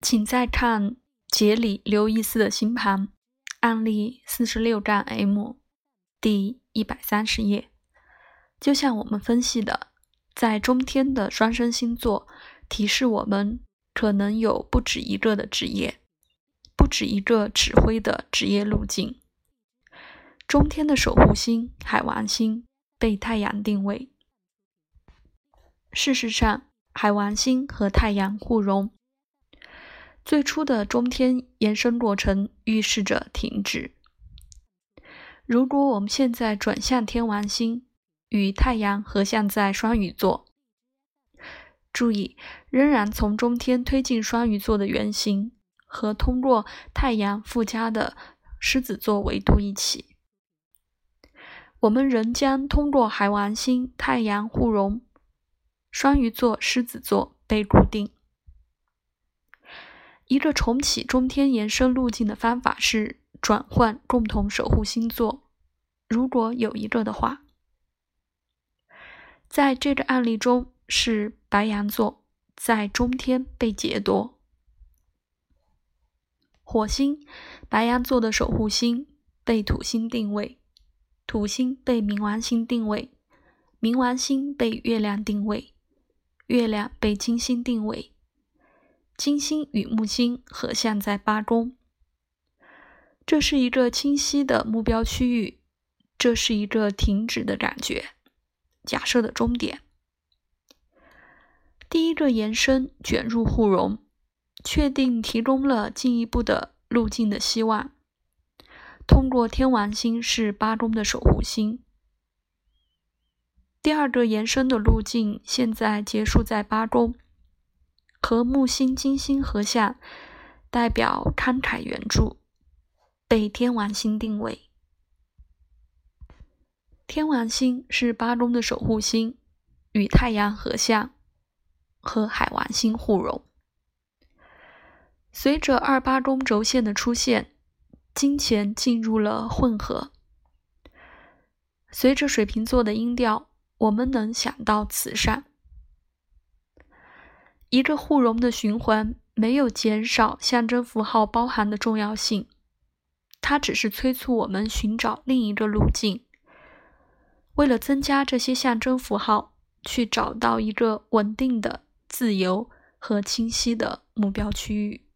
请再看杰里刘易斯的星盘案例四十六站 M 第一百三十页。就像我们分析的，在中天的双生星座提示我们，可能有不止一个的职业，不止一个指挥的职业路径。中天的守护星海王星被太阳定位。事实上，海王星和太阳互融，最初的中天延伸过程预示着停止。如果我们现在转向天王星。与太阳合相在双鱼座，注意，仍然从中天推进双鱼座的圆形和通过太阳附加的狮子座维度一起，我们仍将通过海王星太阳互融，双鱼座狮子座被固定。一个重启中天延伸路径的方法是转换共同守护星座，如果有一个的话。在这个案例中，是白羊座在中天被劫夺，火星白羊座的守护星被土星定位，土星被冥王星定位，冥王星被月亮定位，月亮被金星定位，金星与木星合相在八宫，这是一个清晰的目标区域，这是一个停止的感觉。假设的终点，第一个延伸卷入互融，确定提供了进一步的路径的希望。通过天王星是八宫的守护星，第二个延伸的路径现在结束在八宫，和木星、金星合相，代表慷慨援助，被天王星定位。天王星是八宫的守护星，与太阳合相，和海王星互融。随着二八宫轴线的出现，金钱进入了混合。随着水瓶座的音调，我们能想到慈善。一个互融的循环没有减少象征符号包含的重要性，它只是催促我们寻找另一个路径。为了增加这些象征符号，去找到一个稳定的、自由和清晰的目标区域。